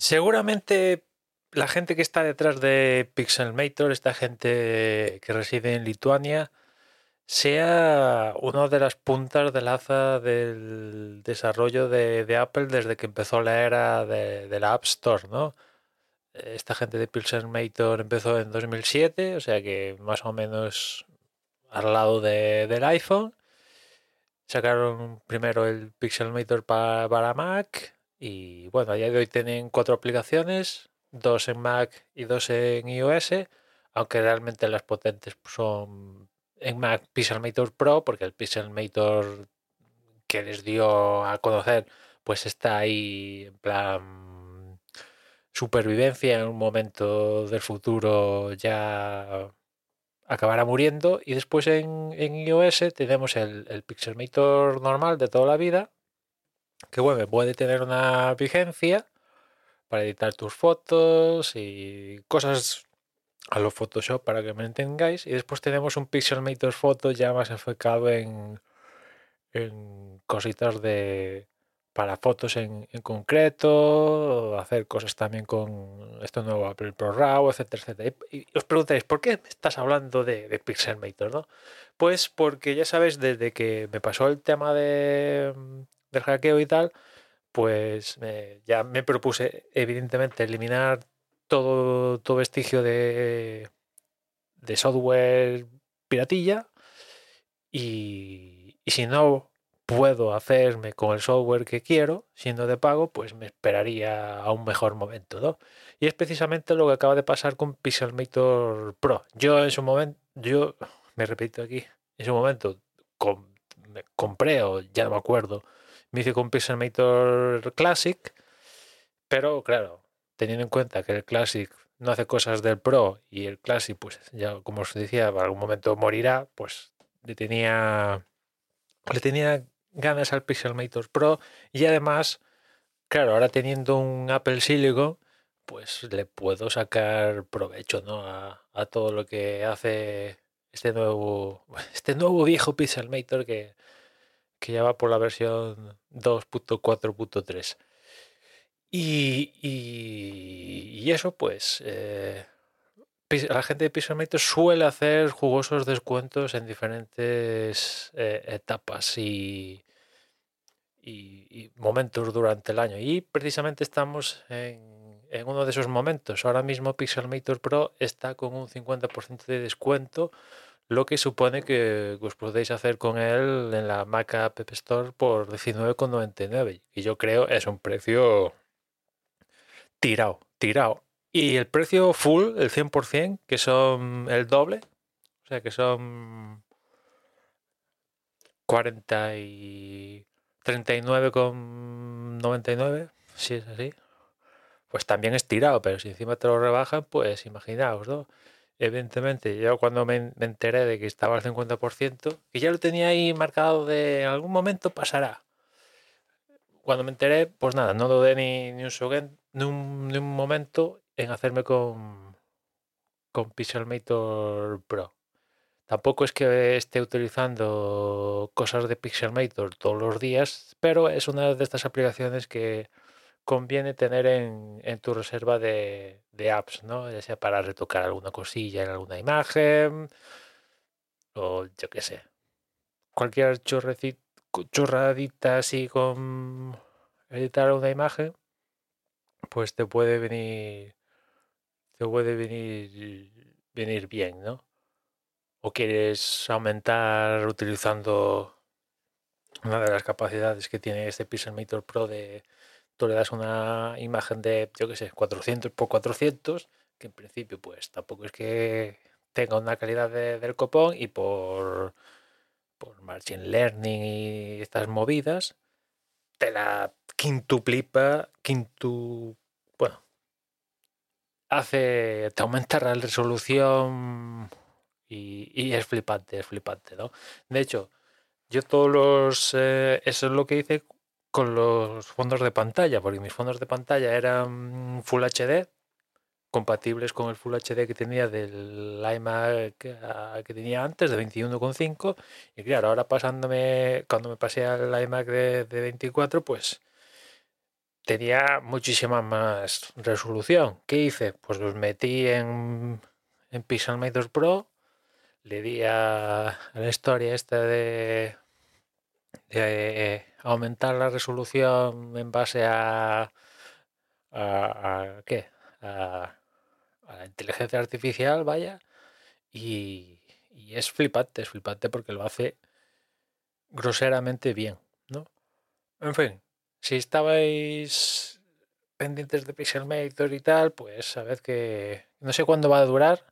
Seguramente la gente que está detrás de Pixelmator, esta gente que reside en Lituania, sea una de las puntas de lanza del desarrollo de, Apple desde que empezó la era de, la App Store, ¿no? Esta gente de Pixelmator empezó en 2007, o sea que más o menos al lado de- del iPhone. Sacaron primero el Pixelmator pa- para Mac y bueno, a día de hoy tienen cuatro aplicaciones, dos en Mac y dos en iOS, aunque realmente las potentes son en Mac Pixelmator Pro, porque el Pixelmator que les dio a conocer, pues está ahí en plan supervivencia en un momento del futuro ya acabará muriendo. Y después en, iOS tenemos el, el Pixelmator normal de toda la vida, que bueno, puede tener una vigencia para editar tus fotos y cosas a lo Photoshop para que me entendáis. Y después tenemos un Pixelmator Photo ya más enfocado en, en cositas de para fotos en, en concreto, hacer cosas también con esto nuevo Apple Pro RAW, etcétera, etcétera. Y, os preguntáis, ¿por qué me estás hablando de, de Pixelmator, no? Pues porque ya sabes, desde que me pasó el tema de, del hackeo y tal, pues me- ya me propuse, evidentemente, eliminar todo, todo vestigio de, de software piratilla y, y si no puedo hacerme con el software que quiero, siendo de pago, pues me esperaría a un mejor momento, ¿no? Y es precisamente lo que acaba de pasar con Pixelmator Pro. Yo en su momento, yo me repito aquí, en su momento me compré o ya no me acuerdo, me hice con Pixelmator Classic, pero claro, teniendo en cuenta que el Classic no hace cosas del Pro y el Classic, pues ya como os decía, en algún momento morirá, pues le tenía, le tenía ganas al Pixelmator Pro y además, claro, ahora teniendo un Apple Silicon, pues le puedo sacar provecho, ¿no? A, a todo lo que hace este nuevo, este nuevo viejo Pixelmator que, que ya va por la versión 2.4.3. Y, y, y eso, pues, eh, la gente de Pixelmator suele hacer jugosos descuentos en diferentes eh, etapas y momentos durante el año. Y precisamente estamos en, en uno de esos momentos. Ahora mismo Pixelmator Pro está con un 50% de descuento, lo que supone que os podéis hacer con él en la Mac App Store por 19,99. Y yo creo es un precio tirado, tirado. Y el precio full, el 100%, que son el doble, o sea que son 40 y 39,99, si es así, pues también es tirado, pero si encima te lo rebajan, pues imaginaos, ¿no? Evidentemente, yo cuando me, enteré de que estaba al 50%, que ya lo tenía ahí marcado de en algún momento pasará. Cuando me enteré, pues nada, no dudé ni, ni un, segundo, ni, un, ni un momento en hacerme con, con Pixelmator Pro. Tampoco es que esté utilizando cosas de Pixelmator todos los días, pero es una de estas aplicaciones que conviene tener en, tu reserva de, apps, ¿no? Ya sea para retocar alguna cosilla en alguna imagen o yo qué sé. Cualquier chorradita así con editar una imagen, pues te puede venir te puede venir venir bien, ¿no? O quieres aumentar utilizando una de las capacidades que tiene este Pixelmator Pro de tú le das una imagen de, yo qué sé, 400 por 400, que en principio pues tampoco es que tenga una calidad del copón y por, por Machine Learning y estas movidas, te la quintuplipa, quintu, bueno, hace, te aumenta la resolución y, y es flipante, es flipante, ¿no? De hecho, yo todos los, eh, eso es lo que hice con los fondos de pantalla, porque mis fondos de pantalla eran Full HD, compatibles con el Full HD que tenía del iMac que, ah, tenía antes, de 21,5. Y claro, ahora pasándome, cuando me pasé al iMac de, 24, pues tenía muchísima más resolución. ¿Qué hice? Pues los metí en, en Pixelmator Pro, le di a, la historia esta de, de aumentar la resolución en base a, a, ¿qué? A, la inteligencia artificial, vaya, y, es flipante, es flipante porque lo hace groseramente bien, ¿no? En fin, si estabais pendientes de Pixelmator y tal, pues sabed que no sé cuándo va a durar,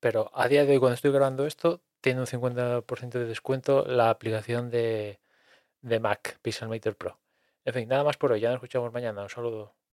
pero a día de hoy cuando estoy grabando esto, tiene un 50% de descuento la aplicación de, de Mac, Pixelmator Pro. En fin, nada más por hoy. Ya nos escuchamos mañana. Un saludo.